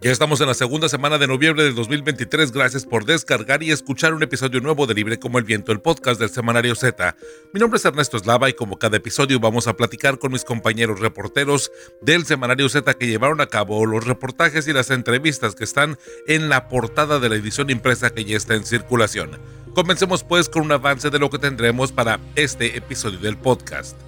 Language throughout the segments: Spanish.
Ya estamos en la segunda semana de noviembre del 2023. Gracias por descargar y escuchar un episodio nuevo de Libre como el Viento, el podcast del Semanario Z. Mi nombre es Ernesto Eslava y como cada episodio vamos a platicar con mis compañeros reporteros del Semanario Z que llevaron a cabo los reportajes y las entrevistas que están en la portada de la edición impresa que ya está en circulación. Comencemos pues con un avance de lo que tendremos para este episodio del podcast.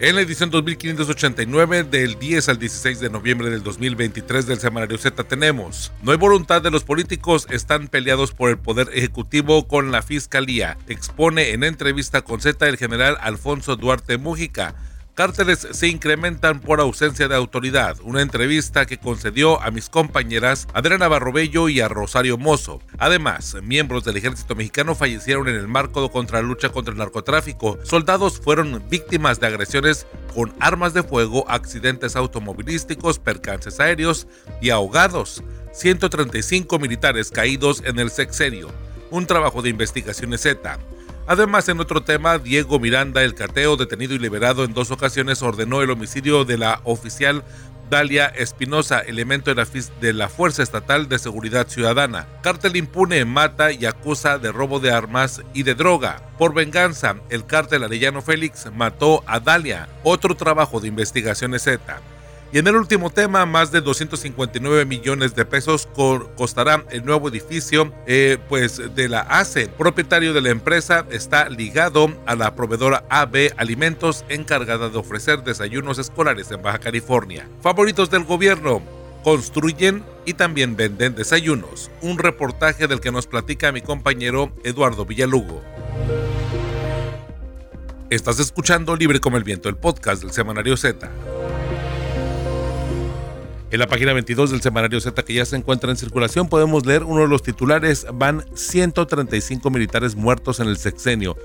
En la edición 2589 del 10 al 16 de noviembre del 2023 del Semanario Z tenemos, no hay voluntad de los políticos, están peleados por el poder ejecutivo con la fiscalía, expone en entrevista con Z el general Alfonso Duarte Mújica, Cárteles se incrementan por ausencia de autoridad. Una entrevista que concedió a mis compañeras Adriana Barrobello y a Rosario Mozo. Además, miembros del ejército mexicano fallecieron en el marco contra la lucha contra el narcotráfico. Soldados fueron víctimas de agresiones con armas de fuego, accidentes automovilísticos, percances aéreos y ahogados. 135 militares caídos en el sexenio. Un trabajo de investigación Z. Además, en otro tema, Diego Miranda, el cateo, detenido y liberado en dos ocasiones, ordenó el homicidio de la oficial Dalia Espinosa, elemento de la, Fuerza Estatal de Seguridad Ciudadana. Cártel impune, mata y acusa de robo de armas y de droga. Por venganza, el cártel Arellano Félix mató a Dalia. Otro trabajo de investigación Z. Y en el último tema, más de 259 millones de pesos costará el nuevo edificio eh, pues de la ACE. Propietario de la empresa está ligado a la proveedora AB Alimentos encargada de ofrecer desayunos escolares en Baja California. Favoritos del gobierno. Construyen y también venden desayunos. Un reportaje del que nos platica mi compañero Eduardo Villalugo. Estás escuchando Libre como el Viento, el podcast del Semanario Z. En la página 22 del semanario Z que ya se encuentra en circulación podemos leer uno de los titulares, van 135 militares muertos en el sexenio.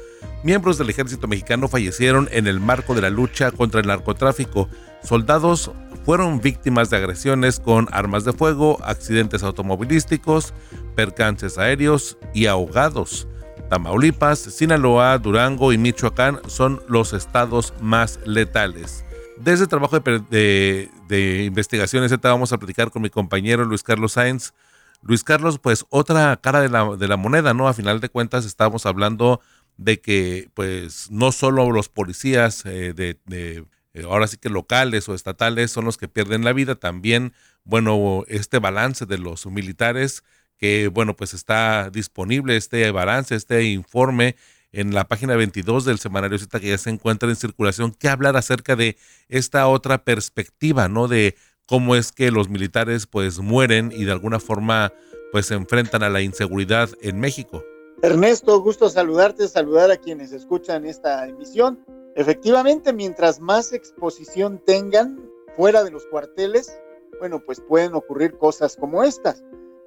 Miembros del ejército mexicano fallecieron en el marco de la lucha contra el narcotráfico. Soldados fueron víctimas de agresiones con armas de fuego, accidentes automovilísticos, percances aéreos y ahogados. Tamaulipas, Sinaloa, Durango y Michoacán son los estados más letales. Desde el trabajo de, de, investigación Z vamos a platicar con mi compañero Luis Carlos Sáenz. Luis Carlos, pues otra cara de la, de la moneda, ¿no? A final de cuentas estamos hablando de que pues no solo los policías eh, de, de, eh, ahora sí que locales o estatales son los que pierden la vida, también, bueno, este balance de los militares que, bueno, pues está disponible este balance, este informe en la página 22 del semanario que ya se encuentra en circulación, que hablar acerca de esta otra perspectiva, ¿no? De cómo es que los militares pues mueren y de alguna forma pues se enfrentan a la inseguridad en México. Ernesto, gusto saludarte, saludar a quienes escuchan esta emisión. Efectivamente, mientras más exposición tengan fuera de los cuarteles, bueno, pues pueden ocurrir cosas como estas.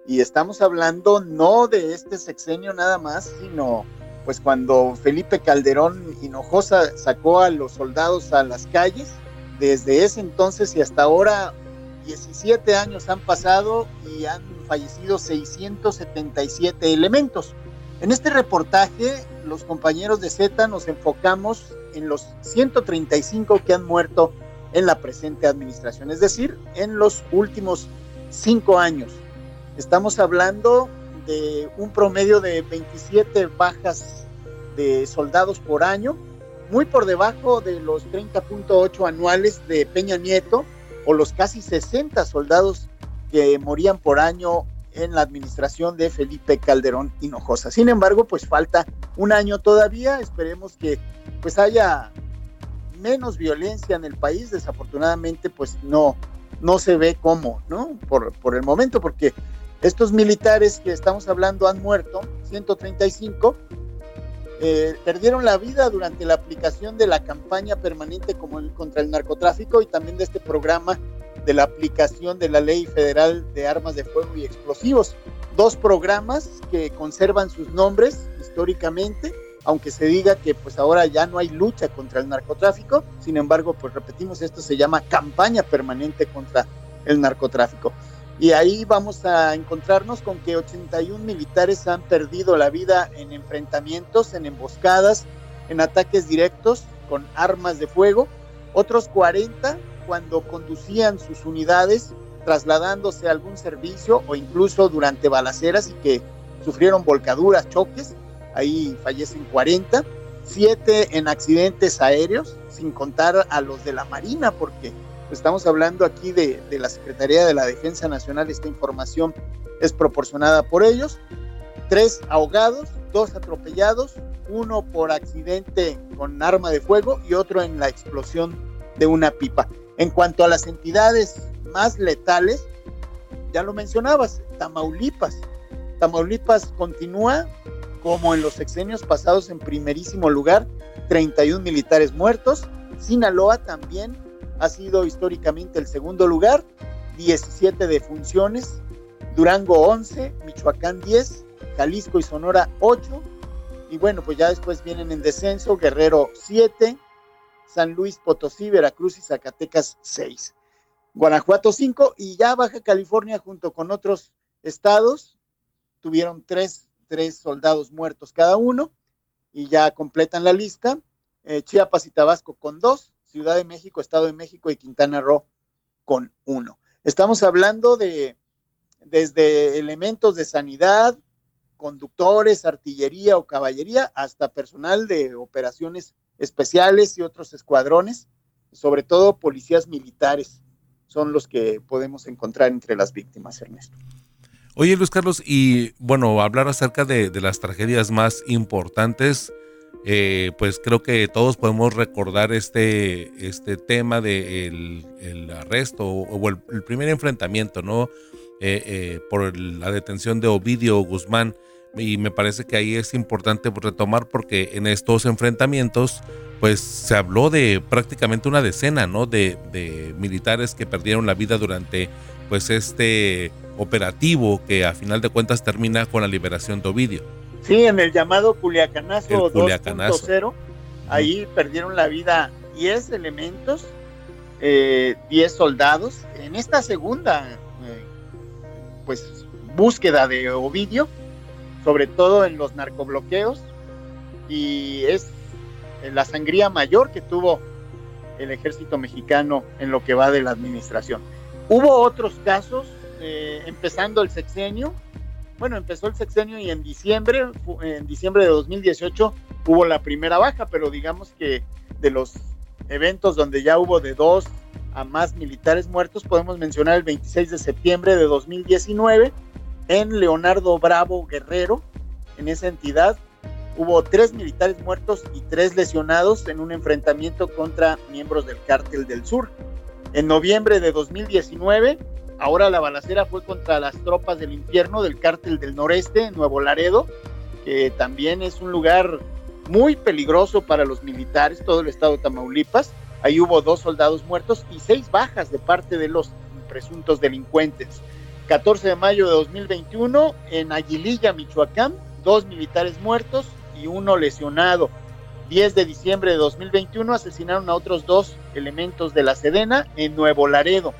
Y estamos hablando no de este sexenio nada más, sino pues cuando Felipe Calderón Hinojosa sacó a los soldados a las calles, desde ese entonces y hasta ahora 17 años han pasado y han fallecido 677 elementos. En este reportaje, los compañeros de Z nos enfocamos en los 135 que han muerto en la presente administración, es decir, en los últimos cinco años. Estamos hablando un promedio de 27 bajas de soldados por año, muy por debajo de los 30.8 anuales de Peña Nieto o los casi 60 soldados que morían por año en la administración de Felipe Calderón Hinojosa. Sin embargo, pues falta un año todavía, esperemos que pues haya menos violencia en el país, desafortunadamente pues no, no se ve cómo, ¿no? Por, por el momento, porque estos militares que estamos hablando han muerto, 135, eh, perdieron la vida durante la aplicación de la campaña permanente contra el narcotráfico y también de este programa de la aplicación de la Ley Federal de Armas de Fuego y Explosivos. Dos programas que conservan sus nombres históricamente aunque se diga que pues ahora ya no hay lucha contra el narcotráfico, sin embargo, pues repetimos, esto se llama campaña permanente contra el narcotráfico. Y ahí vamos a encontrarnos con que 81 militares han perdido la vida en enfrentamientos, en emboscadas, en ataques directos con armas de fuego, otros 40 cuando conducían sus unidades trasladándose a algún servicio o incluso durante balaceras y que sufrieron volcaduras, choques, ahí fallecen 40, 7 en accidentes aéreos, sin contar a los de la Marina, porque estamos hablando aquí de, la Secretaría de la Defensa Nacional, esta información es proporcionada por ellos, tres ahogados, dos atropellados, uno por accidente con arma de fuego y otro en la explosión de una pipa. En cuanto a las entidades más letales, ya lo mencionabas, Tamaulipas. Tamaulipas continúa como en los sexenios pasados en primerísimo lugar, 31 militares muertos. Sinaloa también ha sido históricamente el segundo lugar, 17 defunciones. Durango 11, Michoacán 10, Jalisco y Sonora 8. Y bueno, pues ya después vienen en descenso Guerrero 7, San Luis Potosí, Veracruz y Zacatecas 6. Guanajuato 5 y ya Baja California junto con otros estados tuvieron tres, tres soldados muertos cada uno y ya completan la lista. Eh, Chiapas y Tabasco con dos, Ciudad de México, Estado de México y Quintana Roo con uno. Estamos hablando de desde elementos de sanidad, conductores, artillería o caballería, hasta personal de operaciones especiales y otros escuadrones, sobre todo policías militares, son los que podemos encontrar entre las víctimas, Ernesto. Oye, Luis Carlos, y bueno, hablar acerca de, las tragedias más importantes, eh, pues creo que todos podemos recordar este, este tema del de el arresto o, el, primer enfrentamiento, ¿no? Eh, eh, por la detención de Ovidio Guzmán y me parece que ahí es importante retomar porque en estos enfrentamientos pues se habló de prácticamente una decena ¿no? de, militares que perdieron la vida durante pues este operativo que a final de cuentas termina con la liberación de Ovidio. Sí, en el llamado Culiacanazo, 2.0, ahí perdieron la vida 10 elementos, 10 eh, soldados. En esta segunda eh, pues búsqueda de Ovidio, sobre todo en los narcobloqueos, y es la sangría mayor que tuvo el ejército mexicano en lo que va de la administración. Hubo otros casos, eh, empezando el sexenio, bueno, empezó el sexenio y en diciembre, en diciembre de 2018 hubo la primera baja, pero digamos que de los eventos donde ya hubo de dos a más militares muertos, podemos mencionar el 26 de septiembre de 2019, en Leonardo Bravo Guerrero, en esa entidad, hubo tres militares muertos y tres lesionados en un enfrentamiento contra miembros del cártel del sur. En noviembre de 2019, ahora la balacera fue contra las tropas del infierno del cártel del noreste, Nuevo Laredo, que también es un lugar muy peligroso para los militares, todo el estado de Tamaulipas. Ahí hubo dos soldados muertos y seis bajas de parte de los presuntos delincuentes. 14 de mayo de 2021, en Aguililla, Michoacán, dos militares muertos y uno lesionado. 10 de diciembre de 2021 asesinaron a otros dos elementos de la Sedena en Nuevo Laredo.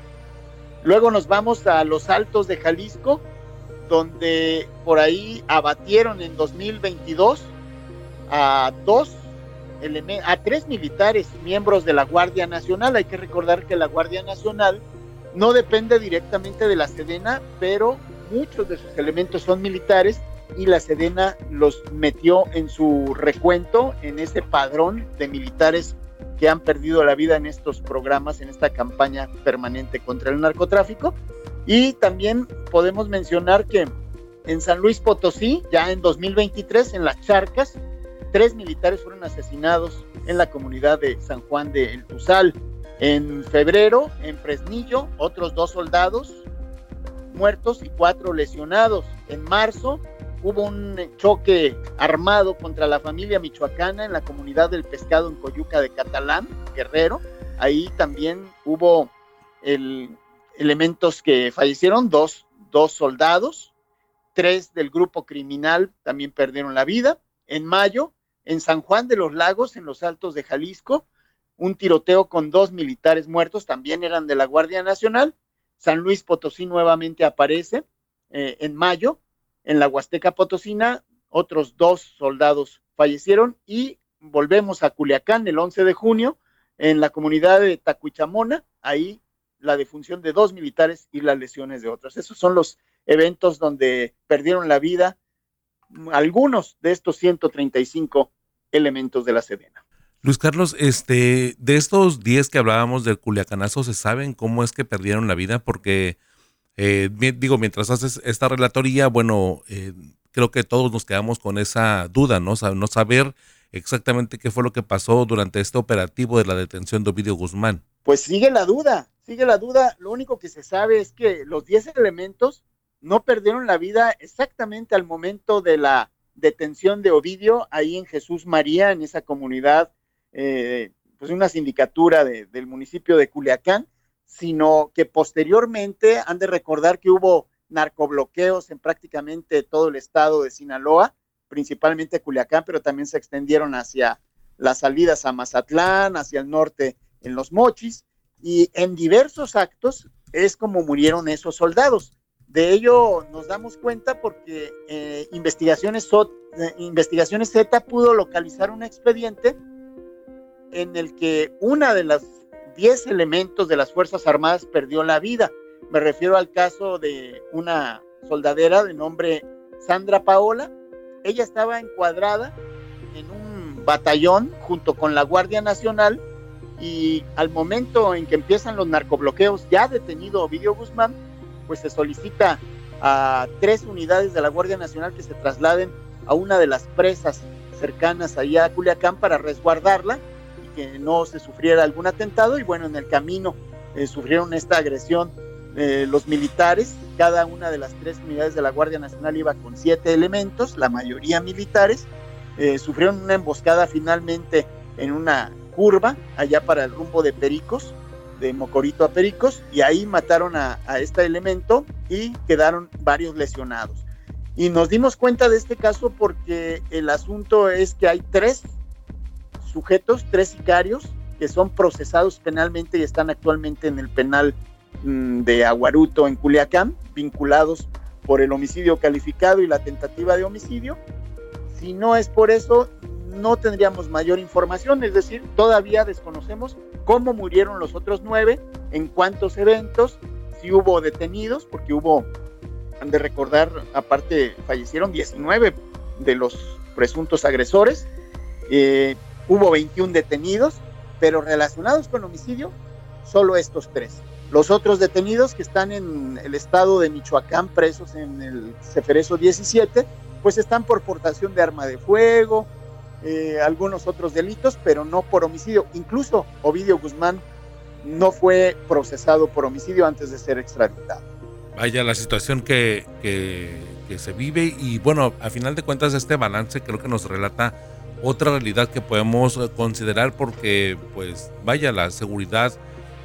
Luego nos vamos a los Altos de Jalisco, donde por ahí abatieron en 2022 a dos a tres militares miembros de la Guardia Nacional. Hay que recordar que la Guardia Nacional no depende directamente de la Sedena, pero muchos de sus elementos son militares y la Sedena los metió en su recuento, en ese padrón de militares que han perdido la vida en estos programas, en esta campaña permanente contra el narcotráfico. Y también podemos mencionar que en San Luis Potosí, ya en 2023, en las Charcas, tres militares fueron asesinados en la comunidad de San Juan de El Tuzal. En febrero, en Fresnillo, otros dos soldados muertos y cuatro lesionados. En marzo, hubo un choque armado contra la familia michoacana en la comunidad del pescado en Coyuca de Catalán, Guerrero. Ahí también hubo elementos que fallecieron, dos, dos soldados, tres del grupo criminal también perdieron la vida. En mayo, en San Juan de los Lagos, en los Altos de Jalisco, un tiroteo con dos militares muertos, también eran de la Guardia Nacional. San Luis Potosí nuevamente aparece eh, en mayo. En la Huasteca Potosina, otros dos soldados fallecieron y volvemos a Culiacán el 11 de junio, en la comunidad de Tacuichamona, ahí la defunción de dos militares y las lesiones de otros. Esos son los eventos donde perdieron la vida algunos de estos 135 elementos de la Sedena. Luis Carlos, este, de estos 10 que hablábamos del Culiacanazo, ¿se saben cómo es que perdieron la vida? Porque, eh, digo, mientras haces esta relatoría, bueno, eh, creo que todos nos quedamos con esa duda, ¿no? no saber exactamente qué fue lo que pasó durante este operativo de la detención de Ovidio Guzmán. Pues sigue la duda, sigue la duda. Lo único que se sabe es que los 10 elementos no perdieron la vida exactamente al momento de la detención de Ovidio ahí en Jesús María, en esa comunidad, eh, pues una sindicatura del municipio de Culiacán, sino que posteriormente han de recordar que hubo narcobloqueos en prácticamente todo el estado de Sinaloa, principalmente Culiacán, pero también se extendieron hacia las salidas a Mazatlán, hacia el norte en los Mochis, y en diversos actos es como murieron esos soldados. De ello nos damos cuenta porque eh, investigaciones, eh, investigaciones Z pudo localizar un expediente en el que una de las 10 elementos de las Fuerzas Armadas perdió la vida. Me refiero al caso de una soldadera de nombre Sandra Paola. Ella estaba encuadrada en un batallón junto con la Guardia Nacional y al momento en que empiezan los narcobloqueos, ya detenido Ovidio Guzmán, pues se solicita a tres unidades de la Guardia Nacional que se trasladen a una de las presas cercanas allá a Culiacán para resguardarla que no se sufriera algún atentado. Y bueno, en el camino eh, sufrieron esta agresión eh, los militares. Cada una de las tres unidades de la Guardia Nacional iba con siete elementos, la mayoría militares. Eh, sufrieron una emboscada finalmente en una curva allá para el rumbo de Pericos de Mocorito a Pericos y ahí mataron a, este elemento y quedaron varios lesionados. Y nos dimos cuenta de este caso porque el asunto es que hay tres sujetos, tres sicarios, que son procesados penalmente y están actualmente en el penal mm, de Aguaruto en Culiacán, vinculados por el homicidio calificado y la tentativa de homicidio. Si no es por eso, no tendríamos mayor información, es decir, todavía desconocemos cómo murieron los otros nueve, en cuántos eventos, si hubo detenidos, porque hubo, han de recordar, aparte fallecieron 19 de los presuntos agresores, eh, hubo 21 detenidos, pero relacionados con homicidio, solo estos tres. Los otros detenidos que están en el estado de Michoacán, presos en el Ceferezo 17, pues están por portación de arma de fuego, eh, algunos otros delitos, pero no por homicidio. Incluso Ovidio Guzmán no fue procesado por homicidio antes de ser extraditado. Vaya la situación que, que, se vive y bueno, a final de cuentas este balance creo que nos relata otra realidad que podemos considerar porque pues vaya la seguridad,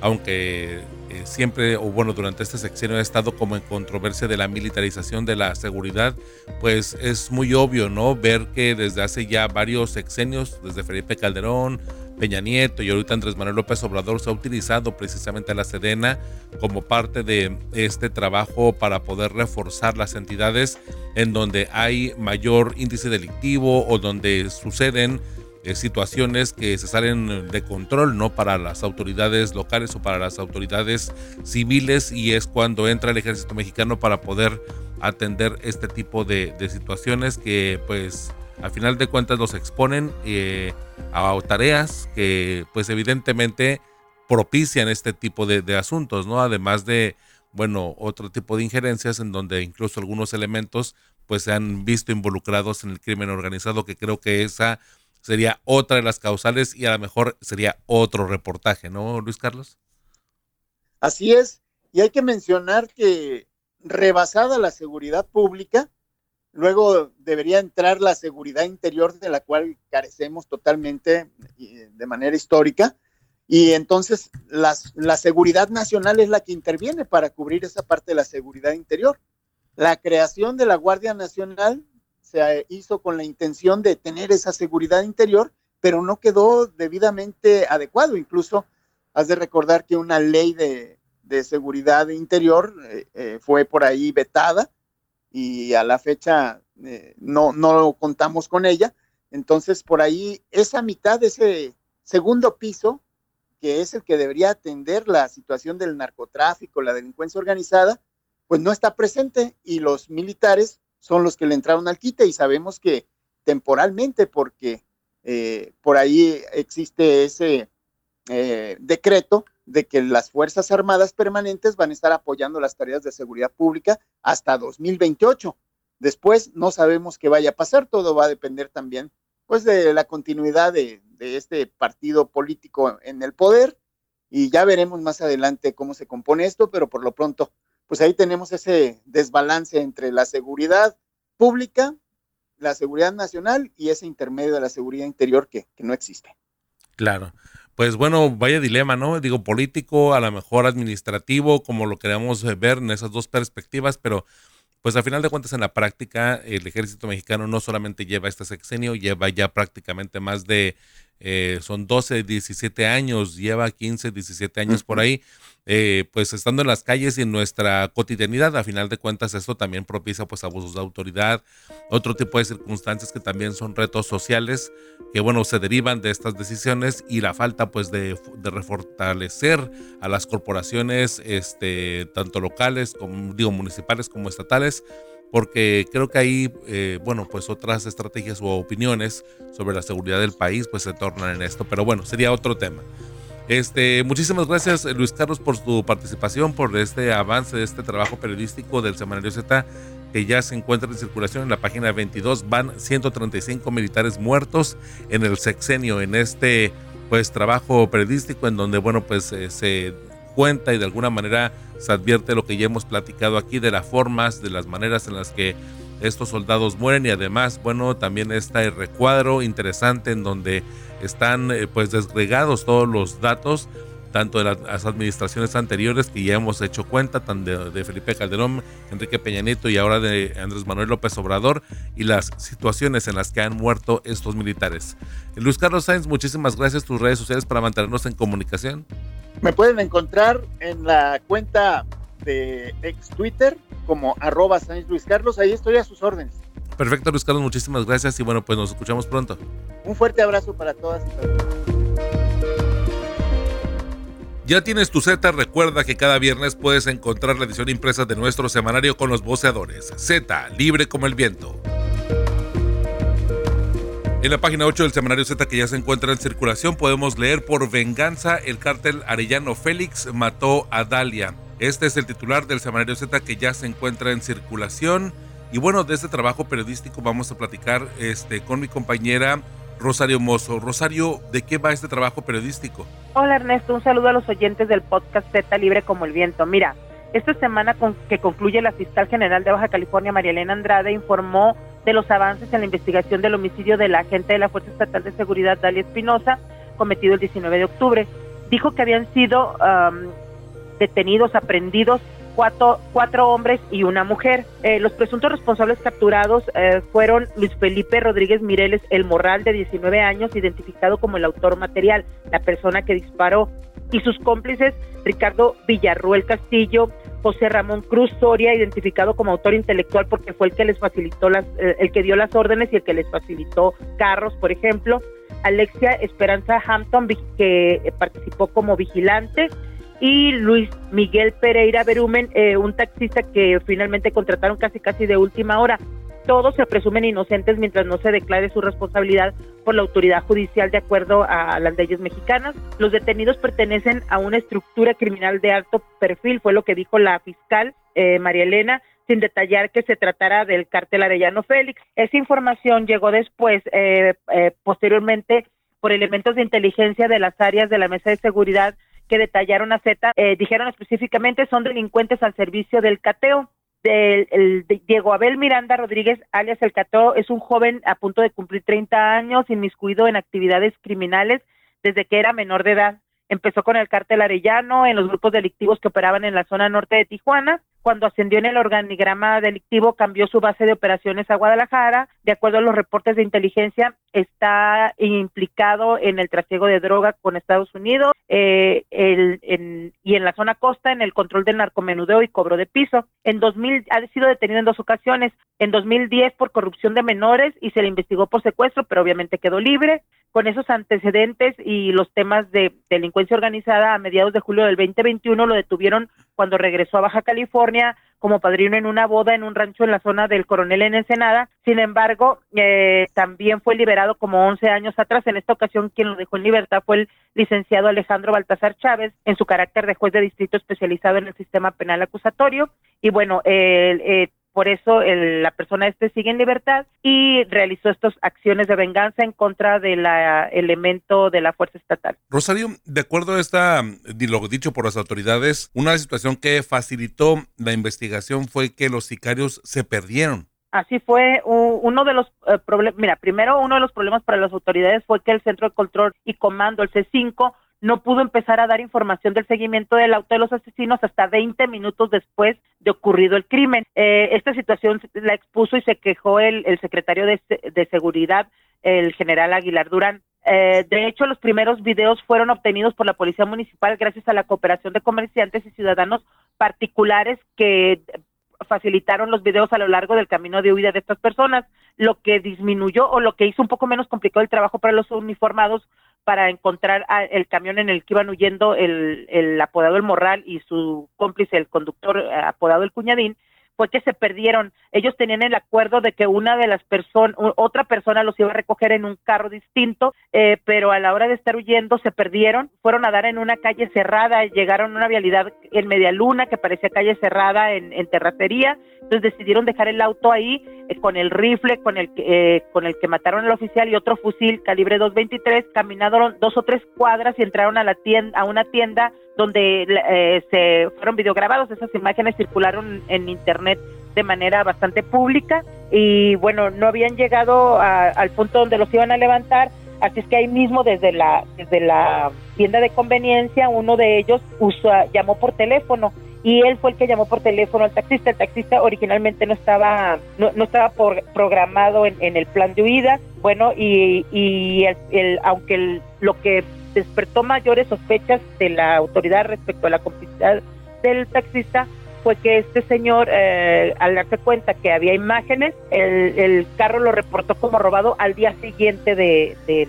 aunque eh, siempre, o bueno, durante este sexenio ha estado como en controversia de la militarización de la seguridad, pues es muy obvio, ¿no? Ver que desde hace ya varios sexenios, desde Felipe Calderón, Peña Nieto y ahorita Andrés Manuel López Obrador se ha utilizado precisamente a la Sedena como parte de este trabajo para poder reforzar las entidades en donde hay mayor índice delictivo o donde suceden eh, situaciones que se salen de control, ¿no? Para las autoridades locales o para las autoridades civiles y es cuando entra el ejército mexicano para poder atender este tipo de, situaciones que pues al final de cuentas los exponen eh, a tareas que pues evidentemente propician este tipo de, de, asuntos, ¿no? Además de, bueno, otro tipo de injerencias en donde incluso algunos elementos pues se han visto involucrados en el crimen organizado, que creo que esa sería otra de las causales y a lo mejor sería otro reportaje, ¿no, Luis Carlos? Así es, y hay que mencionar que rebasada la seguridad pública, luego debería entrar la seguridad interior de la cual carecemos totalmente de manera histórica, y entonces la seguridad nacional es la que interviene para cubrir esa parte de la seguridad interior. La creación de la Guardia Nacional se hizo con la intención de tener esa seguridad interior, pero no quedó debidamente adecuado. Incluso has de recordar que una ley de, seguridad interior eh, eh, fue por ahí vetada y a la fecha eh, no, no contamos con ella. Entonces, por ahí, esa mitad de ese segundo piso, que es el que debería atender la situación del narcotráfico, la delincuencia organizada, pues no está presente y los militares son los que le entraron al quite y sabemos que temporalmente, porque eh, por ahí existe ese eh, decreto de que las Fuerzas Armadas permanentes van a estar apoyando las tareas de seguridad pública hasta 2028. Después no sabemos qué vaya a pasar, todo va a depender también pues de la continuidad de, este partido político en el poder y ya veremos más adelante cómo se compone esto, pero por lo pronto pues ahí tenemos ese desbalance entre la seguridad pública, la seguridad nacional y ese intermedio de la seguridad interior que, no existe. Claro. Pues bueno, vaya dilema, ¿no? Digo, político, a lo mejor administrativo, como lo queremos ver en esas dos perspectivas, pero pues a final de cuentas en la práctica el ejército mexicano no solamente lleva este sexenio, lleva ya prácticamente más de, eh, son 12, 17 años, lleva 15, 17 años por ahí eh, pues estando en las calles y en nuestra cotidianidad, a final de cuentas esto también propicia pues abusos de autoridad, otro tipo de circunstancias que también son retos sociales que bueno se derivan de estas decisiones y la falta pues de, refortalecer a las corporaciones este tanto locales como digo municipales como estatales porque creo que ahí, eh, bueno, pues otras estrategias o opiniones sobre la seguridad del país pues se tornan en esto, pero bueno, sería otro tema. Este, muchísimas gracias Luis Carlos por tu participación, por este avance de este trabajo periodístico del Semanario Z que ya se encuentra en circulación en la página 22. Van 135 militares muertos en el sexenio, en este pues trabajo periodístico en donde bueno pues eh, se cuenta y de alguna manera se advierte lo que ya hemos platicado aquí de las formas, de las maneras en las que estos soldados mueren y además bueno también está el recuadro interesante en donde están eh, pues desgregados todos los datos tanto de las administraciones anteriores que ya hemos hecho cuenta, tanto de, Felipe Calderón, Enrique Peña Nieto y ahora de Andrés Manuel López Obrador y las situaciones en las que han muerto estos militares. Luis Carlos Sainz, muchísimas gracias. Tus redes sociales para mantenernos en comunicación. Me pueden encontrar en la cuenta de ex Twitter como arroba Sainz Luis Carlos. Ahí estoy a sus órdenes. Perfecto, Luis Carlos, muchísimas gracias y bueno, pues nos escuchamos pronto. Un fuerte abrazo para todas y todos. Ya tienes tu Z, recuerda que cada viernes puedes encontrar la edición impresa de nuestro semanario con los voceadores. Z, libre como el viento. En la página 8 del semanario Z que ya se encuentra en circulación podemos leer por venganza el cártel Arellano Félix mató a Dalia. Este es el titular del semanario Z que ya se encuentra en circulación. Y bueno, de este trabajo periodístico vamos a platicar este, con mi compañera Rosario Mozo. Rosario, ¿de qué va este trabajo periodístico? Hola Ernesto, un saludo a los oyentes del podcast Z Libre como el Viento. Mira, esta semana con, que concluye la fiscal general de Baja California, María Elena Andrade, informó de los avances en la investigación del homicidio de la agente de la Fuerza Estatal de Seguridad, Dalia Espinosa, cometido el 19 de octubre. Dijo que habían sido detenidos, aprendidos cuatro, cuatro hombres y una mujer. Eh, los presuntos responsables capturados eh, fueron Luis Felipe Rodríguez Mireles El Morral, de 19 años, identificado como el autor material, la persona que disparó, y sus cómplices Ricardo Villarruel Castillo, José Ramón Cruz Soria, identificado como autor intelectual porque fue el que les facilitó las, eh, el que dio las órdenes y el que les facilitó carros, por ejemplo. Alexia Esperanza Hampton, que participó como vigilante, y Luis Miguel Pereira Berumen, eh, un taxista que finalmente contrataron casi casi de última hora. Todos se presumen inocentes mientras no se declare su responsabilidad por la autoridad judicial de acuerdo a las leyes mexicanas. Los detenidos pertenecen a una estructura criminal de alto perfil, fue lo que dijo la fiscal eh, María Elena, sin detallar que se tratara del cártel Arellano Félix. Esa información llegó después, eh, posteriormente, por elementos de inteligencia de las áreas de la Mesa de Seguridad que detallaron a Z, eh, dijeron específicamente son delincuentes al servicio del cateo. Del, Diego Abel Miranda Rodríguez, alias El Cateo, es un joven a punto de cumplir 30 años, inmiscuido en actividades criminales desde que era menor de edad. Empezó con el cártel arellano en los grupos delictivos que operaban en la zona norte de Tijuana. Cuando ascendió en el organigrama delictivo, cambió su base de operaciones a Guadalajara. De acuerdo a los reportes de inteligencia, está implicado en el trasiego de droga con Estados Unidos eh, y en la zona costa en el control del narcomenudeo y cobro de piso. En 2000 ha sido detenido en dos ocasiones. En 2010 por corrupción de menores y se le investigó por secuestro, pero obviamente quedó libre. Con esos antecedentes y los temas de delincuencia organizada, a mediados de julio del 2021 lo detuvieron cuando regresó a Baja California como padrino en una boda en un rancho en la zona del Coronel en Ensenada. Sin embargo, eh, también fue liberado como 11 años atrás. En esta ocasión, quien lo dejó en libertad fue el licenciado Alejandro Baltasar Chávez, en su carácter de juez de distrito especializado en el sistema penal acusatorio. Y bueno, eh, por eso la persona este sigue en libertad y realizó estas acciones de venganza en contra del elemento de la fuerza estatal. Rosario, de acuerdo a esta, lo dicho por las autoridades, una situación que facilitó la investigación fue que los sicarios se perdieron. Así fue uno de los eh, problemas, mira, primero uno de los problemas para las autoridades fue que el Centro de Control y Comando, el C5, no pudo empezar a dar información del seguimiento del auto de los asesinos hasta 20 minutos después de ocurrido el crimen. Eh, esta situación la expuso y se quejó el, secretario de, Seguridad, el general Aguilar Durán. Eh, de hecho, los primeros videos fueron obtenidos por la Policía Municipal gracias a la cooperación de comerciantes y ciudadanos particulares que facilitaron los videos a lo largo del camino de huida de estas personas, lo que disminuyó o lo que hizo un poco menos complicado el trabajo para los uniformados para encontrar el camión en el que iban huyendo el, el apodado El Morral y su cómplice, el conductor eh, apodado El Cuñadín, fue que se perdieron. Ellos tenían el acuerdo de que una de las personas, otra persona los iba a recoger en un carro distinto, eh, pero a la hora de estar huyendo se perdieron, fueron a dar en una calle cerrada, llegaron a una vialidad en media luna que parecía calle cerrada en, terracería, entonces decidieron dejar el auto ahí eh, con el rifle con el que eh, con el que mataron al oficial y otro fusil calibre 223, caminaron dos o tres cuadras y entraron a la tienda, a una tienda donde eh, se fueron videograbados, esas imágenes circularon en internet de manera bastante pública y bueno, no habían llegado al punto donde los iban a levantar, así es que ahí mismo desde la desde la tienda de conveniencia uno de ellos llamó por teléfono y él fue el que llamó por teléfono al taxista. El taxista originalmente no estaba no, no estaba por, programado en, en, el plan de huida. Bueno, y, y el, aunque lo que despertó mayores sospechas de la autoridad respecto a la complicidad del taxista fue que este señor, eh, al darse cuenta que había imágenes, el, el, carro lo reportó como robado al día siguiente de, del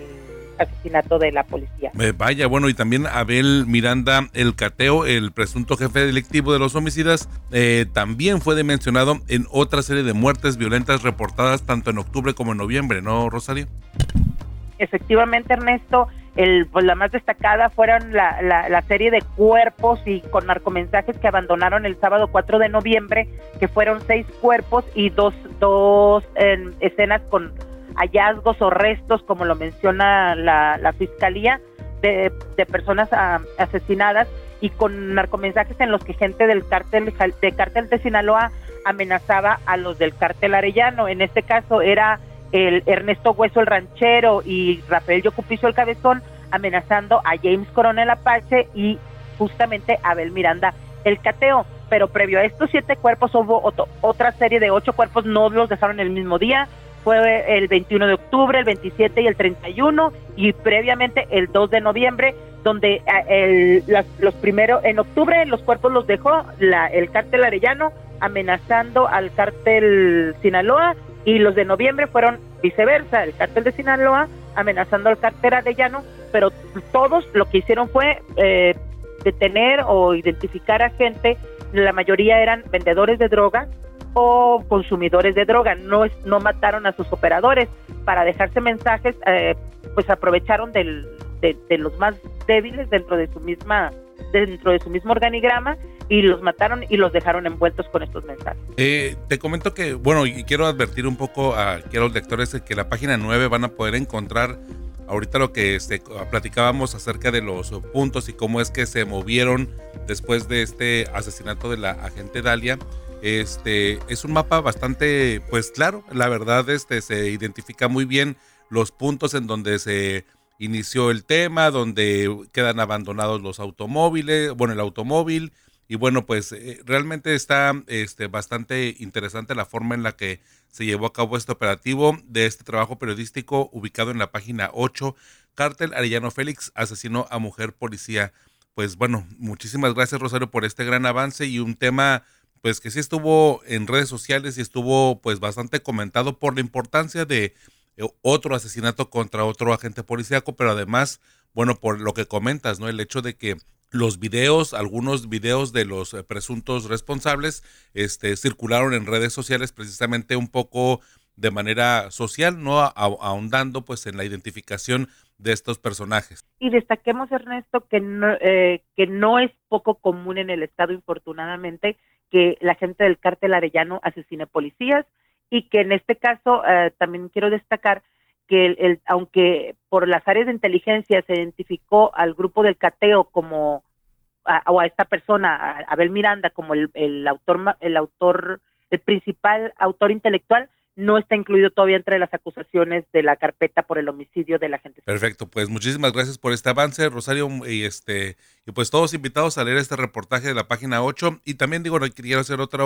asesinato de la policía. Eh, vaya, bueno, y también Abel Miranda El Cateo, el presunto jefe delictivo de los homicidas, eh, también fue mencionado en otra serie de muertes violentas reportadas tanto en octubre como en noviembre, ¿no, Rosario? Efectivamente, Ernesto, el, pues la más destacada fueron la, la, serie de cuerpos y con narcomensajes que abandonaron el sábado 4 de noviembre, que fueron seis cuerpos y dos, dos escenas con hallazgos o restos, como lo menciona la, la fiscalía, de, de personas ah, asesinadas y con narcomensajes en los que gente del cártel de cártel de Sinaloa amenazaba a los del cártel arellano. En este caso era el Ernesto Hueso el ranchero y Rafael Yocupicio el cabezón amenazando a James Coronel Apache y justamente Abel Miranda el cateo. Pero previo a estos siete cuerpos hubo otra serie de ocho cuerpos, no los dejaron el mismo día, fue el 21 de octubre, el 27 y el 31 y previamente el 2 de noviembre, donde eh, el, los primeros, en octubre los cuerpos los dejó la, el cártel arellano amenazando al cártel Sinaloa y los de noviembre fueron viceversa, el cártel de Sinaloa amenazando al cártel arellano, pero todos lo que hicieron fue eh, detener o identificar a gente, la mayoría eran vendedores de droga, o consumidores de droga, no, no mataron a sus operadores. Para dejarse mensajes, eh, pues aprovecharon del, de, los más débiles dentro de su misma dentro de su mismo organigrama y los mataron y los dejaron envueltos con estos mensajes. Eh, te comento que, bueno, y quiero advertir un poco a, los lectores que la página 9 van a poder encontrar ahorita lo que este, platicábamos acerca de los puntos y cómo es que se movieron después de este asesinato de la agente Dalia. Este es un mapa bastante, pues claro, la verdad, este se identifica muy bien los puntos en donde se inició el tema, donde quedan abandonados los automóviles, bueno, el automóvil, Y bueno, pues eh, realmente está este, bastante interesante la forma en la que se llevó a cabo este operativo de este trabajo periodístico ubicado en la página 8. Cártel Arellano Félix asesinó a mujer policía. Pues bueno, muchísimas gracias Rosario por este gran avance y un tema pues que sí estuvo en redes sociales y estuvo pues bastante comentado por la importancia de otro asesinato contra otro agente policíaco, pero además, bueno, por lo que comentas, ¿no? El hecho de que los videos, algunos videos de los eh, presuntos responsables, este, circularon en redes sociales precisamente un poco de manera social, no ahondando pues en la identificación de estos personajes. Y destaquemos, Ernesto, que no, eh, que no es poco común en el Estado, infortunadamente, que la gente del cártel arellano asesine policías y que en este caso eh, también quiero destacar que el, aunque por las áreas de inteligencia se identificó al grupo del cateo como o a esta persona, a Abel Miranda, como el, el autor, el autor, el principal autor intelectual, no está incluido todavía entre las acusaciones de la carpeta por el homicidio de la gente. Perfecto, pues muchísimas gracias por este avance, Rosario, y este y pues todos invitados a leer este reportaje de la página 8 y también digo, quiero hacer otra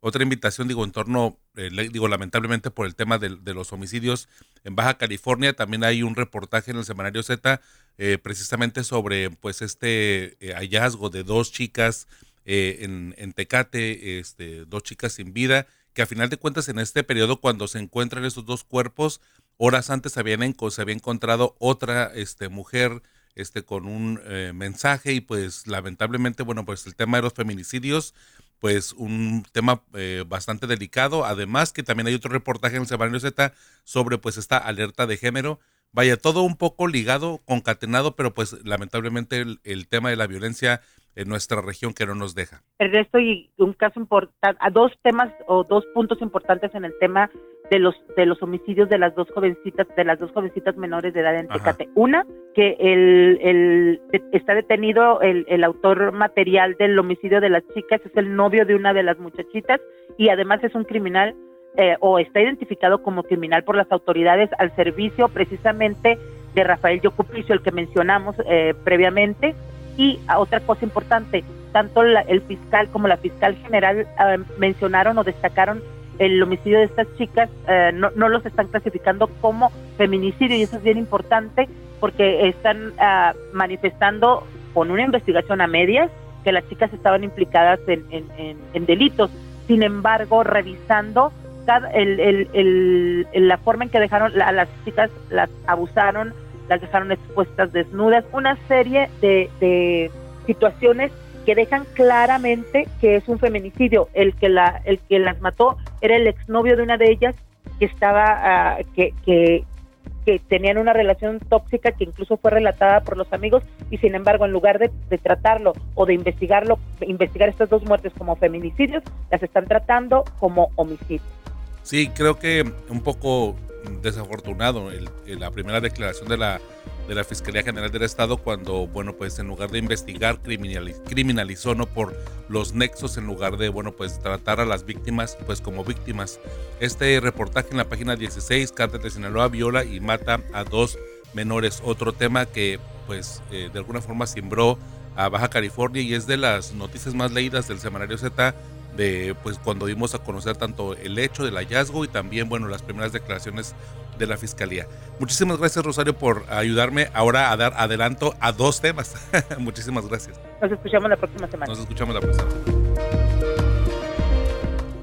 otra invitación, digo, en torno, eh, digo, lamentablemente por el tema de, los homicidios en Baja California, también hay un reportaje en el Semanario Z eh, precisamente sobre pues este eh, hallazgo de dos chicas en, en Tecate, este, dos chicas sin vida, que a final de cuentas en este periodo cuando se encuentran esos dos cuerpos, horas antes habían se había encontrado otra este, mujer este, con un eh, mensaje y pues lamentablemente, bueno, pues el tema de los feminicidios, pues un tema eh, bastante delicado, además que también hay otro reportaje en el Semanario Z sobre pues esta alerta de género, vaya, todo un poco ligado, concatenado, pero pues lamentablemente el tema de la violencia en nuestra región que no nos deja. Ernesto, y un caso importante, a dos temas o dos puntos importantes en el tema de los de los homicidios de las dos jovencitas, de las dos jovencitas menores de edad en Tecate. Una, que el, el, está detenido el, el autor material del homicidio de las chicas, es el novio de una de las muchachitas y además es un criminal eh, o está identificado como criminal por las autoridades al servicio precisamente de Rafael Yocupicio, el que mencionamos eh, previamente, y otra cosa importante, tanto el fiscal como la fiscal general eh, mencionaron o destacaron el homicidio de estas chicas, eh, no, no, los están clasificando como feminicidio y eso es bien importante porque están ah, manifestando con una investigación a medias que las chicas estaban implicadas en, en, delitos. Sin embargo, revisando el, el, la forma en que dejaron a las chicas, las abusaron, las dejaron expuestas desnudas, una serie de, situaciones que dejan claramente que es un feminicidio. El que la, el que las mató era el exnovio de una de ellas que estaba, uh, que, que, que, tenían una relación tóxica que incluso fue relatada por los amigos y sin embargo en lugar de, de tratarlo o de investigarlo, investigar estas dos muertes como feminicidios, las están tratando como homicidios. Sí, creo que un poco desafortunado el, la primera declaración de la, de la Fiscalía General del Estado cuando, bueno, pues en lugar de investigar, criminalizó, ¿no? Por los nexos en lugar de, bueno, pues tratar a las víctimas, pues como víctimas. Este reportaje en la página 16, Cártel de Sinaloa viola y mata a dos menores. Otro tema que, pues, eh, de alguna forma simbró a Baja California y es de las noticias más leídas del semanario Z de pues cuando dimos a conocer tanto el hecho del hallazgo y también bueno las primeras declaraciones de la fiscalía. Muchísimas gracias Rosario por ayudarme ahora a dar adelanto a dos temas. Muchísimas gracias. Nos escuchamos la próxima semana. Nos escuchamos la próxima.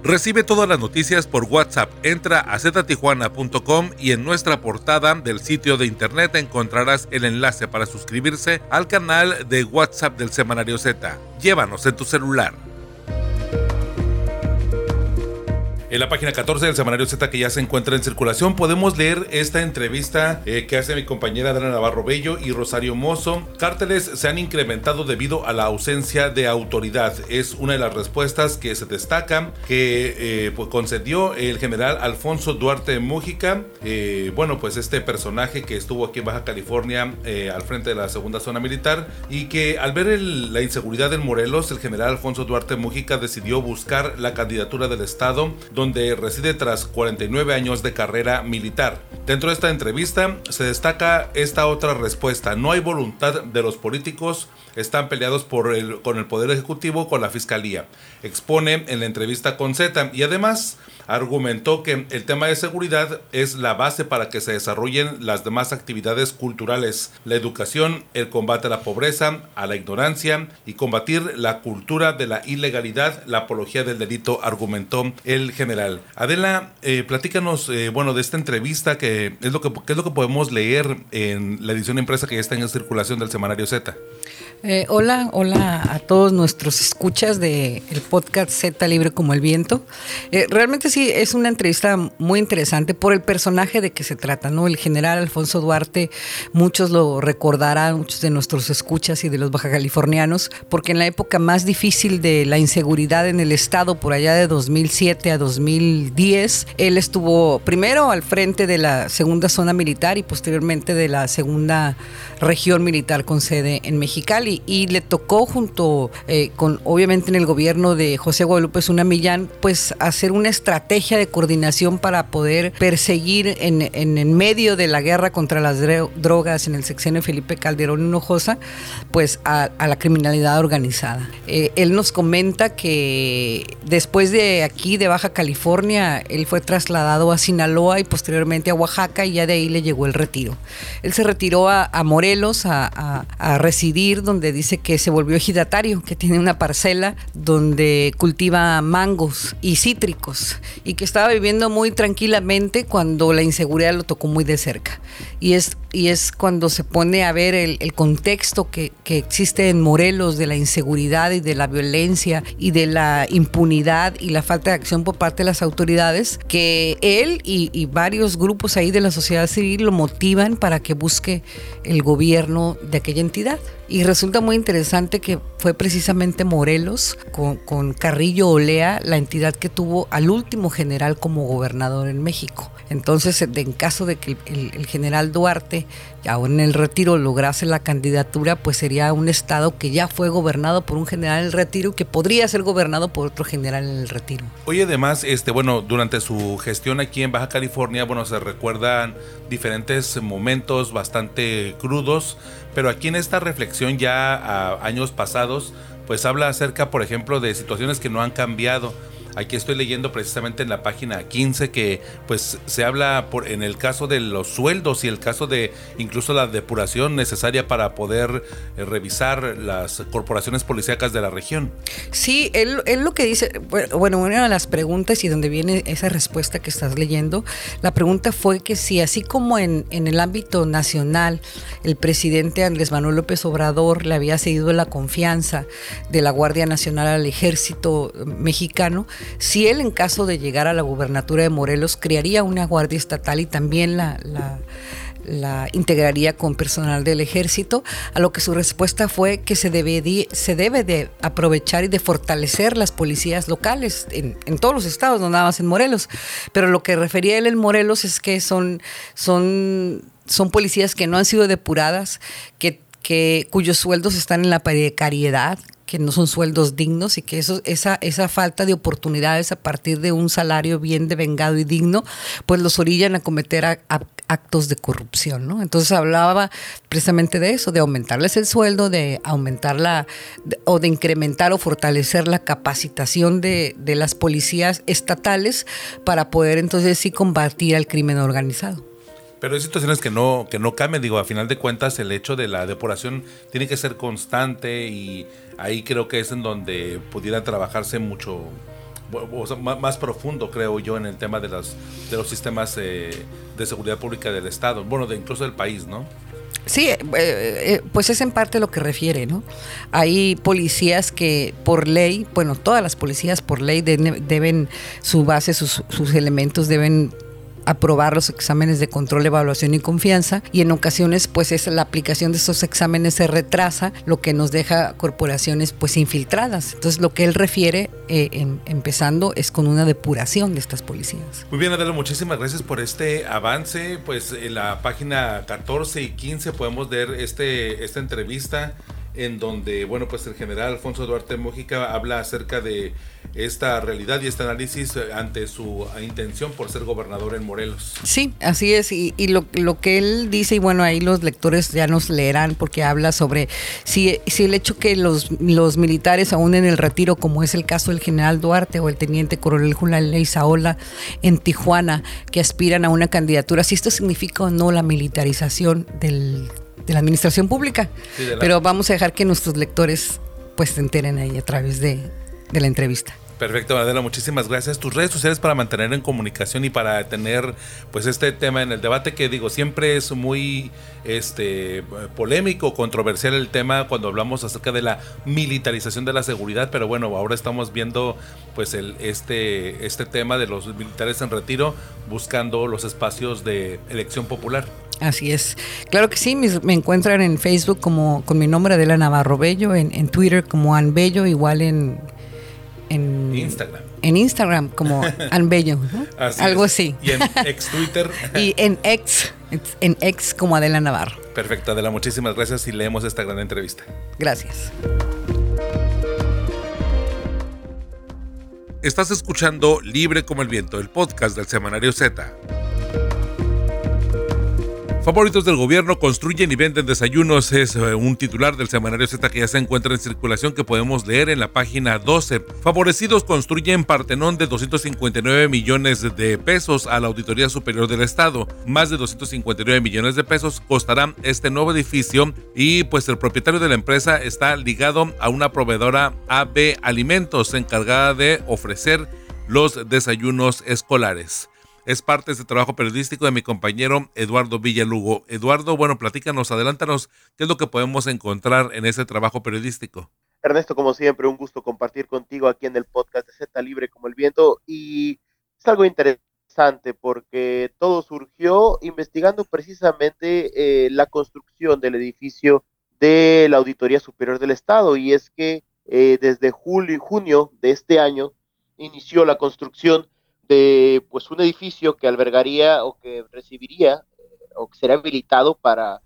Recibe todas las noticias por WhatsApp. Entra a ztijuana.com y en nuestra portada del sitio de internet encontrarás el enlace para suscribirse al canal de WhatsApp del Semanario Z. Llévanos en tu celular. En la página 14 del semanario Z que ya se encuentra en circulación podemos leer esta entrevista eh, que hace mi compañera Adriana Navarro Bello y Rosario Mozo. Cárteles se han incrementado debido a la ausencia de autoridad. Es una de las respuestas que se destacan que eh, pues concedió el general Alfonso Duarte Mújica. Eh, bueno, pues este personaje que estuvo aquí en Baja California al frente de la segunda zona militar y que al ver la inseguridad en Morelos, el general Alfonso Duarte Mújica decidió buscar la candidatura del Estado donde reside tras 49 años de carrera militar. Dentro de esta entrevista se destaca esta otra respuesta. No hay voluntad de los políticos, están peleados por el, con el Poder Ejecutivo, con la Fiscalía. Expone en la entrevista con Z y además argumentó que el tema de seguridad es la base para que se desarrollen las demás actividades culturales, la educación, el combate a la pobreza, a la ignorancia y combatir la cultura de la ilegalidad, la apología del delito, argumentó el general. Adela, eh, platícanos, eh, bueno, de esta entrevista que es lo que, es lo que podemos leer en la edición impresa que ya está en circulación del semanario Z. Eh, hola, hola a todos nuestros escuchas del el podcast Z Libre como el Viento. Eh, realmente sí es una entrevista muy interesante por el personaje de que se trata, ¿no? El general Alfonso Duarte, muchos lo recordarán, muchos de nuestros escuchas y de los baja californianos, porque en la época más difícil de la inseguridad en el estado, por allá de 2007 a 2010, él estuvo primero al frente de la segunda zona militar y posteriormente de la segunda región militar con sede en Mexicali y, le tocó junto eh, con, obviamente en el gobierno de José Guadalupe Zuna Millán, pues hacer una estrategia de coordinación para poder perseguir en, en, medio de la guerra contra las drogas en el sexenio Felipe Calderón Hinojosa, pues a, la criminalidad organizada. Eh, él nos comenta que después de aquí, de Baja California, él fue trasladado a Sinaloa y posteriormente a Oaxaca y ya de ahí le llegó el retiro. Él se retiró a, Morelos a, a residir donde dice que se volvió ejidatario, que tiene una parcela donde cultiva mangos y cítricos y que estaba viviendo muy tranquilamente cuando la inseguridad lo tocó muy de cerca. Y es, y es cuando se pone a ver el, contexto que, existe en Morelos de la inseguridad y de la violencia y de la impunidad y la falta de acción por parte de las autoridades, que él y, y varios grupos ahí de la sociedad civil lo motivan para que busque el gobierno de aquella entidad. Y resulta muy interesante que fue precisamente Morelos con, Carrillo Olea la entidad que tuvo al último general como gobernador en México. Entonces, en caso de que el, general Duarte, aún en el retiro, lograse la candidatura, pues sería un estado que ya fue gobernado por un general en el retiro que podría ser gobernado por otro general en el retiro. Oye, además, este, bueno, durante su gestión aquí en Baja California, bueno, se recuerdan diferentes momentos bastante crudos pero aquí en esta reflexión ya a años pasados, pues habla acerca, por ejemplo, de situaciones que no han cambiado Aquí estoy leyendo precisamente en la página 15 que pues se habla por, en el caso de los sueldos y el caso de incluso la depuración necesaria para poder eh, revisar las corporaciones policíacas de la región. Sí, él, lo que dice, bueno, una de las preguntas y donde viene esa respuesta que estás leyendo, la pregunta fue que si así como en, en el ámbito nacional el presidente Andrés Manuel López Obrador le había cedido la confianza de la Guardia Nacional al ejército mexicano, si él en caso de llegar a la gubernatura de Morelos crearía una guardia estatal y también la, la, integraría con personal del ejército, a lo que su respuesta fue que se debe, se debe de aprovechar y de fortalecer las policías locales en, todos los estados, no nada más en Morelos. Pero lo que refería él en Morelos es que son, son, son policías que no han sido depuradas, que que, cuyos sueldos están en la precariedad, que no son sueldos dignos y que eso, esa, esa falta de oportunidades a partir de un salario bien devengado y digno, pues los orillan a cometer actos de corrupción, ¿no? Entonces hablaba precisamente de eso, de aumentarles el sueldo, de aumentar la, o de incrementar o fortalecer la capacitación de, de las policías estatales para poder entonces sí combatir al crimen organizado. Pero hay situaciones que no, que no cambian. Digo, a final de cuentas, el hecho de la depuración tiene que ser constante y ahí creo que es en donde pudiera trabajarse mucho, más, profundo, creo yo, en el tema de, las, de los sistemas eh, de seguridad pública del Estado, bueno, de incluso del país, ¿no? Sí, eh, eh, pues es en parte lo que refiere, ¿no? Hay policías que por ley, bueno, todas las policías por ley deben, su base, sus, sus elementos deben aprobar los exámenes de control, evaluación y confianza y en ocasiones pues es la aplicación de esos exámenes se retrasa, lo que nos deja corporaciones pues infiltradas. Entonces lo que él refiere eh, empezando es con una depuración de estas policías. Muy bien Adela, muchísimas gracias por este avance. Pues en la página 14 y 15 podemos ver este, esta entrevista en donde, bueno, pues el general Alfonso Duarte Mójica habla acerca de esta realidad y este análisis eh, ante su intención por ser gobernador en Morelos. Sí, así es. Y, lo, que él dice, y bueno, ahí los lectores ya nos leerán porque habla sobre si, si el hecho que los, los militares aún en el retiro, como es el caso del general Duarte o el teniente coronel Julián Saola en Tijuana, que aspiran a una candidatura, si esto significa o no la militarización del, de la administración pública. Pero vamos a dejar que nuestros lectores pues se enteren ahí a través de la entrevista. Perfecto, Adela, muchísimas gracias. Tus redes sociales para mantener en comunicación y para tener pues este tema en el debate que digo, siempre es muy este polémico, controversial el tema cuando hablamos acerca de la militarización de la seguridad, pero bueno, ahora estamos viendo pues el este este tema de los militares en retiro buscando los espacios de elección popular. Así es. Claro que sí, me encuentran en Facebook como con mi nombre Adela Navarro Bello, en, en Twitter como An Bello, igual en en Instagram. En Instagram, como Anbello, algo así. Y en ex Twitter. y en ex, en ex como Adela Navarro. Perfecto, Adela, muchísimas gracias y leemos esta gran entrevista. Gracias. Estás escuchando Libre como el Viento, el podcast del Semanario Z. Favoritos del gobierno construyen y venden desayunos es eh, un titular del semanario Z que ya se encuentra en circulación que podemos leer en la página 12. Favorecidos construyen Partenón de 259 millones de pesos a la Auditoría Superior del Estado. Más de 259 millones de pesos costará este nuevo edificio y pues el propietario de la empresa está ligado a una proveedora AB Alimentos encargada de ofrecer los desayunos escolares es parte de este trabajo periodístico de mi compañero Eduardo Villalugo. Eduardo, bueno, platícanos, adelántanos, ¿qué es lo que podemos encontrar en ese trabajo periodístico? Ernesto, como siempre, un gusto compartir contigo aquí en el podcast de Z Libre como el viento y es algo interesante porque todo surgió investigando precisamente eh, la construcción del edificio de la Auditoría Superior del Estado y es que eh, desde julio y junio de este año inició la construcción de pues un edificio que albergaría o que recibiría eh, o que será habilitado para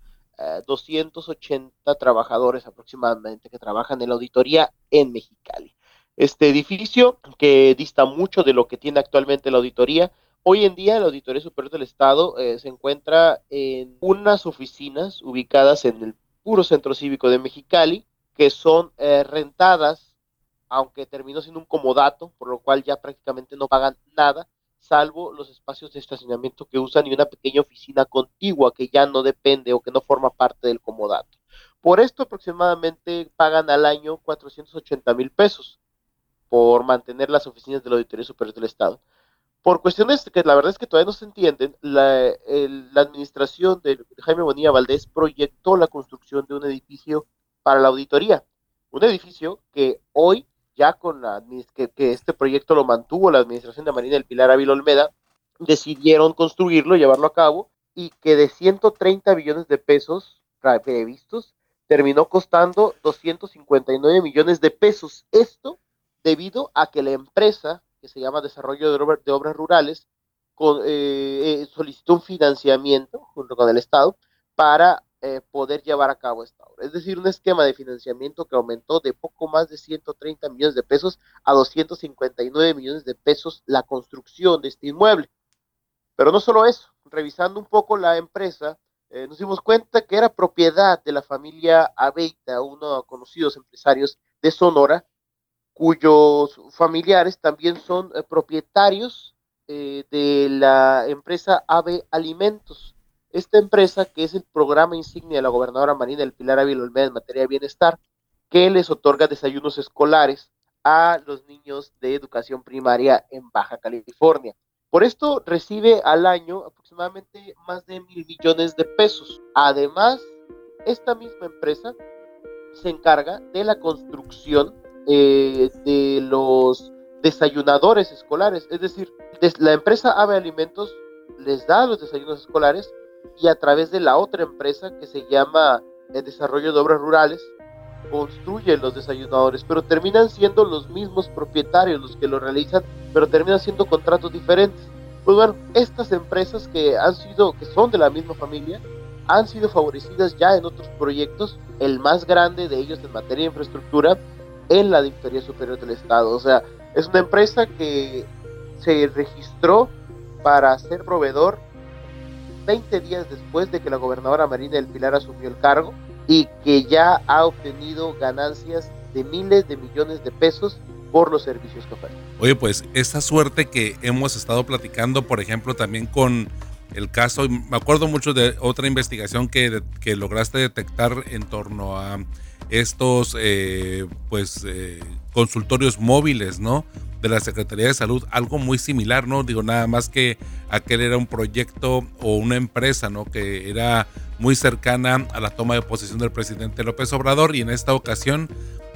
280 eh, trabajadores aproximadamente que trabajan en la auditoría en Mexicali. Este edificio que dista mucho de lo que tiene actualmente la auditoría, hoy en día la Auditoría Superior del Estado eh, se encuentra en unas oficinas ubicadas en el puro centro cívico de Mexicali que son rentadas aunque terminó siendo un comodato, por lo cual ya prácticamente no pagan nada, salvo los espacios de estacionamiento que usan y una pequeña oficina contigua que ya no depende o que no forma parte del comodato. Por esto aproximadamente pagan al año 480 mil pesos por mantener las oficinas de la Auditoría Superior del Estado. Por cuestiones que la verdad es que todavía no se entienden, la, la administración de Jaime Bonilla Valdés proyectó la construcción de un edificio para la auditoría. Un edificio que hoy ya con la que, que este proyecto lo mantuvo la administración de Marina del Pilar Ávila Olmeda, decidieron construirlo, llevarlo a cabo, y que de 130 billones de pesos previstos, terminó costando 259 millones de pesos. Esto debido a que la empresa, que se llama Desarrollo de, Obras Rurales, eh, eh, solicitó un financiamiento junto con el Estado para eh, poder llevar a cabo esta obra. Es decir, un esquema de financiamiento que aumentó de poco más de 130 millones de pesos a 259 millones de pesos la construcción de este inmueble. Pero no solo eso, revisando un poco la empresa, eh, nos dimos cuenta que era propiedad de la familia Abeita, uno de conocidos empresarios de Sonora, cuyos familiares también son eh, propietarios de la empresa Ave Alimentos esta empresa, que es el programa insignia de la gobernadora Marina del Pilar Ávila Olmeda en materia de bienestar, que les otorga desayunos escolares a los niños de educación primaria en Baja California. Por esto recibe al año aproximadamente más de mil millones de pesos. Además, esta misma empresa se encarga de la construcción eh, de los desayunadores escolares, es decir, la empresa Ave Alimentos les da los desayunos escolares y a través de la otra empresa que se llama el Desarrollo de Obras Rurales, construye los desayunadores, pero terminan siendo los mismos propietarios los que lo realizan, pero terminan siendo contratos diferentes. Pues bueno, estas empresas que han sido, que son de la misma familia, han sido favorecidas ya en otros proyectos, el más grande de ellos en materia de infraestructura, en la Auditoría Superior del Estado. O sea, es una empresa que se registró para ser proveedor 20 días después de que la gobernadora Marina del Pilar asumió el cargo y que ya ha obtenido ganancias de miles de millones de pesos por los servicios que ofrece. Oye, pues esa suerte que hemos estado platicando, por ejemplo, también con el caso, me acuerdo mucho de otra investigación que, lograste detectar en torno a estos eh, pues eh, consultorios móviles, ¿no? De la Secretaría de Salud, algo muy similar, ¿no? Digo, nada más que aquel era un proyecto o una empresa, ¿no? Que era muy cercana a la toma de posesión del presidente López Obrador y en esta ocasión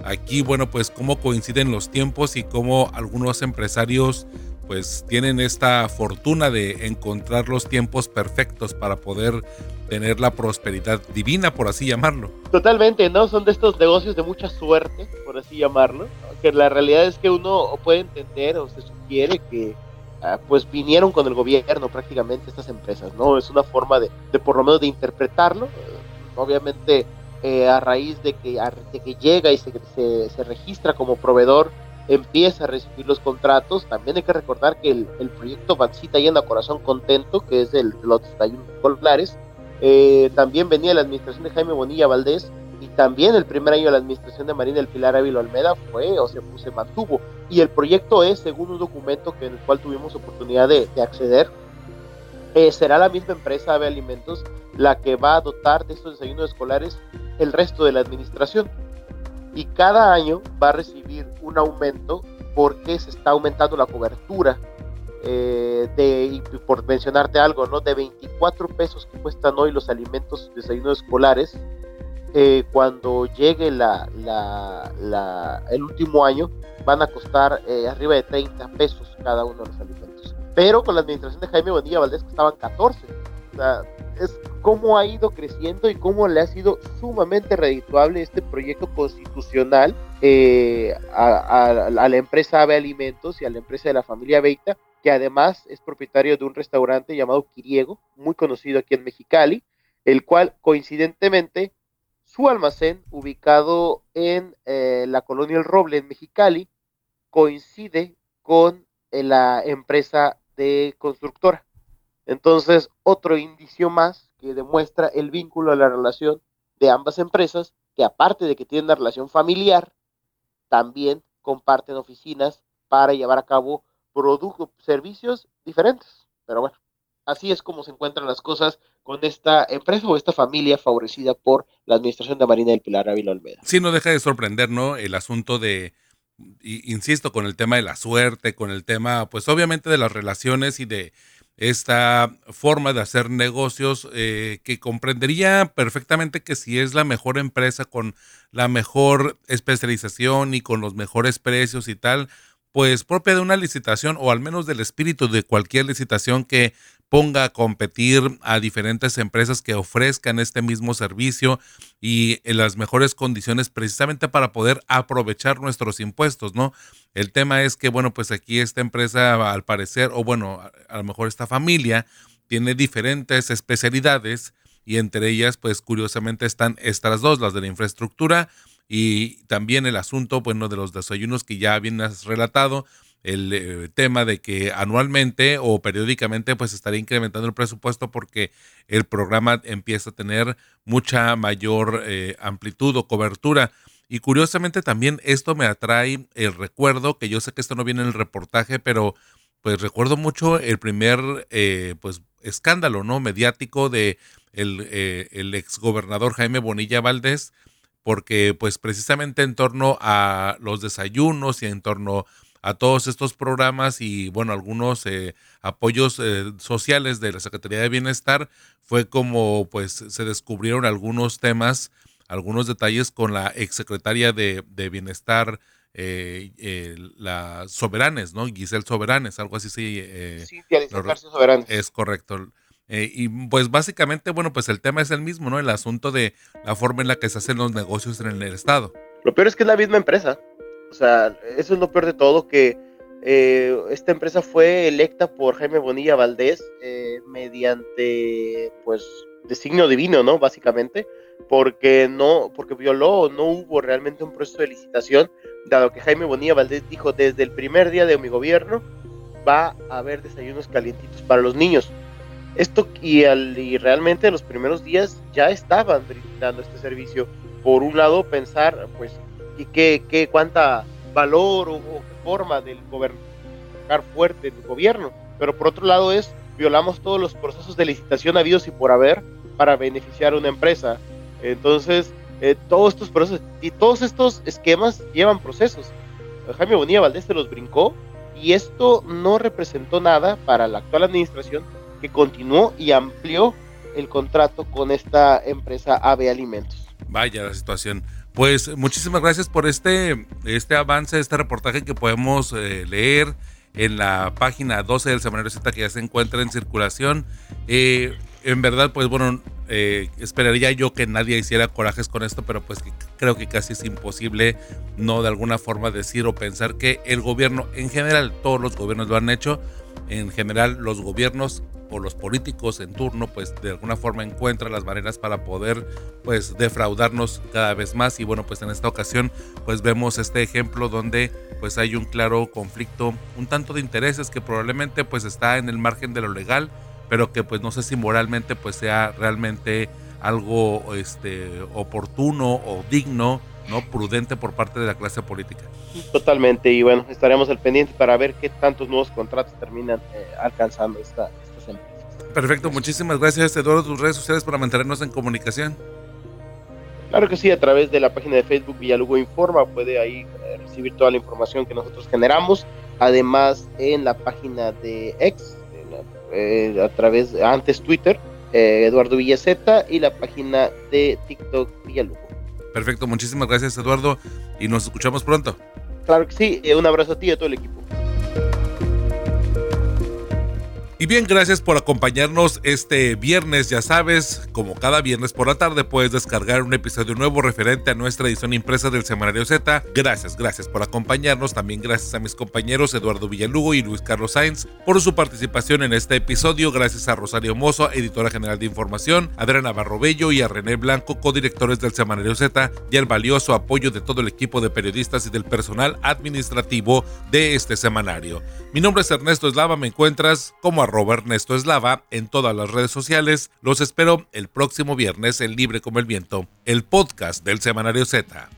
aquí, bueno, pues cómo coinciden los tiempos y cómo algunos empresarios pues tienen esta fortuna de encontrar los tiempos perfectos para poder tener la prosperidad divina, por así llamarlo. Totalmente, ¿no? Son de estos negocios de mucha suerte, por así llamarlo, que la realidad es que uno puede entender o se sugiere que ah, pues vinieron con el gobierno prácticamente estas empresas, ¿no? Es una forma de, por lo menos de interpretarlo, obviamente eh, a raíz de que, de llega y se, se registra como proveedor empieza a recibir los contratos. También hay que recordar que el, el proyecto Baxita Llena Corazón Contento, que es el de los 31 escolares, eh, también venía la administración de Jaime Bonilla Valdés y también el primer año de la administración de Marina del Pilar Ávila Almeda fue o se, se mantuvo. Y el proyecto es, según un documento que en el cual tuvimos oportunidad de, acceder, eh, será la misma empresa Ave Alimentos la que va a dotar de estos desayunos escolares el resto de la administración y cada año va a recibir un aumento porque se está aumentando la cobertura eh, de, por mencionarte algo, ¿no? De 24 pesos que cuestan hoy los alimentos desayunos escolares, eh, cuando llegue la, el último año van a costar eh, arriba de 30 pesos cada uno de los alimentos. Pero con la administración de Jaime Bonilla Valdés costaban 14. Es cómo ha ido creciendo y cómo le ha sido sumamente redituable este proyecto constitucional eh, a, la empresa Ave Alimentos y a la empresa de la familia Beita, que además es propietario de un restaurante llamado Quiriego, muy conocido aquí en Mexicali, el cual coincidentemente su almacén ubicado en eh, la colonia El Roble en Mexicali coincide con eh, la empresa de constructora. Entonces, otro indicio más que demuestra el vínculo a la relación de ambas empresas, que aparte de que tienen una relación familiar, también comparten oficinas para llevar a cabo productos, servicios diferentes. Pero bueno, así es como se encuentran las cosas con esta empresa o esta familia favorecida por la administración de Marina del Pilar Ávila Olmeda. Sí, no deja de sorprender, ¿no? El asunto de, insisto, con el tema de la suerte, con el tema, pues obviamente de las relaciones y de esta forma de hacer negocios eh, que comprendería perfectamente que si es la mejor empresa con la mejor especialización y con los mejores precios y tal, pues propia de una licitación o al menos del espíritu de cualquier licitación que ponga a competir a diferentes empresas que ofrezcan este mismo servicio y en las mejores condiciones precisamente para poder aprovechar nuestros impuestos, ¿no? El tema es que, bueno, pues aquí esta empresa al parecer, o bueno, a, lo mejor esta familia tiene diferentes especialidades y entre ellas, pues curiosamente están estas dos, las de la infraestructura y también el asunto, bueno, de los desayunos que ya bien has relatado, el eh, tema de que anualmente o periódicamente pues estaría incrementando el presupuesto porque el programa empieza a tener mucha mayor eh, amplitud o cobertura. Y curiosamente también esto me atrae el recuerdo, que yo sé que esto no viene en el reportaje, pero pues recuerdo mucho el primer eh, pues escándalo no mediático de el, el exgobernador Jaime Bonilla Valdés, porque pues precisamente en torno a los desayunos y en torno a todos estos programas y bueno, algunos eh, apoyos eh, sociales de la Secretaría de Bienestar, fue como pues se descubrieron algunos temas, algunos detalles con la exsecretaria de, de Bienestar, eh, la Soberanes, ¿no? Giselle Soberanes, algo así sí. sí, Soberanes. Es correcto. Eh, y pues básicamente, bueno, pues el tema es el mismo, ¿no? El asunto de la forma en la que se hacen los negocios en el Estado. Lo peor es que es la misma empresa. O sea, eso es lo peor de todo, que Eh, esta empresa fue electa por Jaime Bonilla Valdés eh, mediante, pues, designio divino, ¿no? Básicamente, porque no, porque violó, no hubo realmente un proceso de licitación, dado que Jaime Bonilla Valdés dijo desde el primer día de mi gobierno va a haber desayunos calientitos para los niños. Esto y, al, y realmente los primeros días ya estaban brindando este servicio. Por un lado, pensar, pues, qué, qué, cuánta valor o, forma del gobernar fuerte el gobierno, pero por otro lado es violamos todos los procesos de licitación habidos y por haber para beneficiar a una empresa. Entonces, eh, todos estos procesos y todos estos esquemas llevan procesos. Jaime Bonilla Valdés se los brincó y esto no representó nada para la actual administración que continuó y amplió el contrato con esta empresa AB Alimentos. Vaya la situación. Pues muchísimas gracias por este, este avance, este reportaje que podemos eh, leer en la página 12 del Semanario Z que ya se encuentra en circulación. Eh, en verdad, pues bueno, eh, esperaría yo que nadie hiciera corajes con esto, pero pues creo que casi es imposible no de alguna forma decir o pensar que el gobierno, en general, todos los gobiernos lo han hecho, en general los gobiernos o los políticos en turno pues de alguna forma encuentran las maneras para poder pues defraudarnos cada vez más. Y bueno pues en esta ocasión pues vemos este ejemplo donde pues hay un claro conflicto un tanto de intereses que probablemente pues está en el margen de lo legal pero que pues no sé si moralmente pues sea realmente algo este oportuno o digno no prudente por parte de la clase política. Totalmente, y bueno, estaremos al pendiente para ver qué tantos nuevos contratos terminan eh, alcanzando esta, Perfecto, muchísimas gracias Eduardo, tus redes sociales para mantenernos en comunicación. Claro que sí, a través de la página de Facebook Villalugo Informa puede ahí eh, recibir toda la información que nosotros generamos. Además, en la página de X, eh, a través de antes Twitter, Eduardo Villaceta y la página de TikTok Villalugo. Perfecto, muchísimas gracias Eduardo y nos escuchamos pronto. Claro que sí, un abrazo a ti y a todo el equipo. Y bien, gracias por acompañarnos este viernes. Ya sabes, como cada viernes por la tarde puedes descargar un episodio nuevo referente a nuestra edición impresa del Semanario Z. Gracias, gracias por acompañarnos. También gracias a mis compañeros Eduardo Villalugo y Luis Carlos Sainz por su participación en este episodio. Gracias a Rosario Mozo, editora general de información, Adriana Barrobello y a René Blanco, codirectores del Semanario Z, y el valioso apoyo de todo el equipo de periodistas y del personal administrativo de este semanario. Mi nombre es Ernesto Eslava, me encuentras como arroba Ernesto Eslava en todas las redes sociales. Los espero el próximo viernes en Libre como el Viento, el podcast del Semanario Z.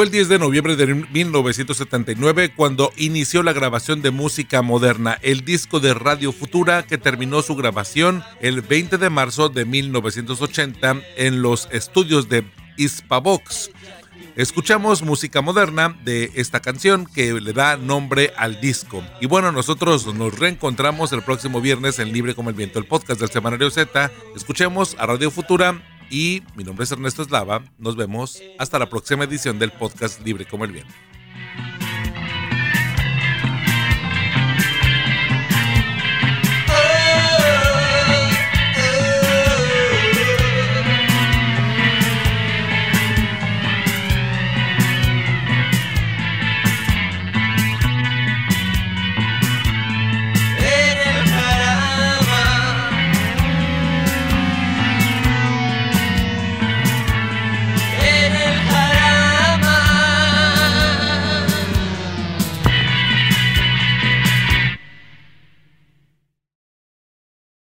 Fue el 10 de noviembre de 1979 cuando inició la grabación de música moderna, el disco de Radio Futura que terminó su grabación el 20 de marzo de 1980 en los estudios de Ispavox. Escuchamos música moderna de esta canción que le da nombre al disco. Y bueno, nosotros nos reencontramos el próximo viernes en Libre como el Viento, el podcast del Semanario Z. Escuchemos a Radio Futura y mi nombre es Ernesto Eslava. Nos vemos hasta la próxima edición del podcast Libre como el Viento.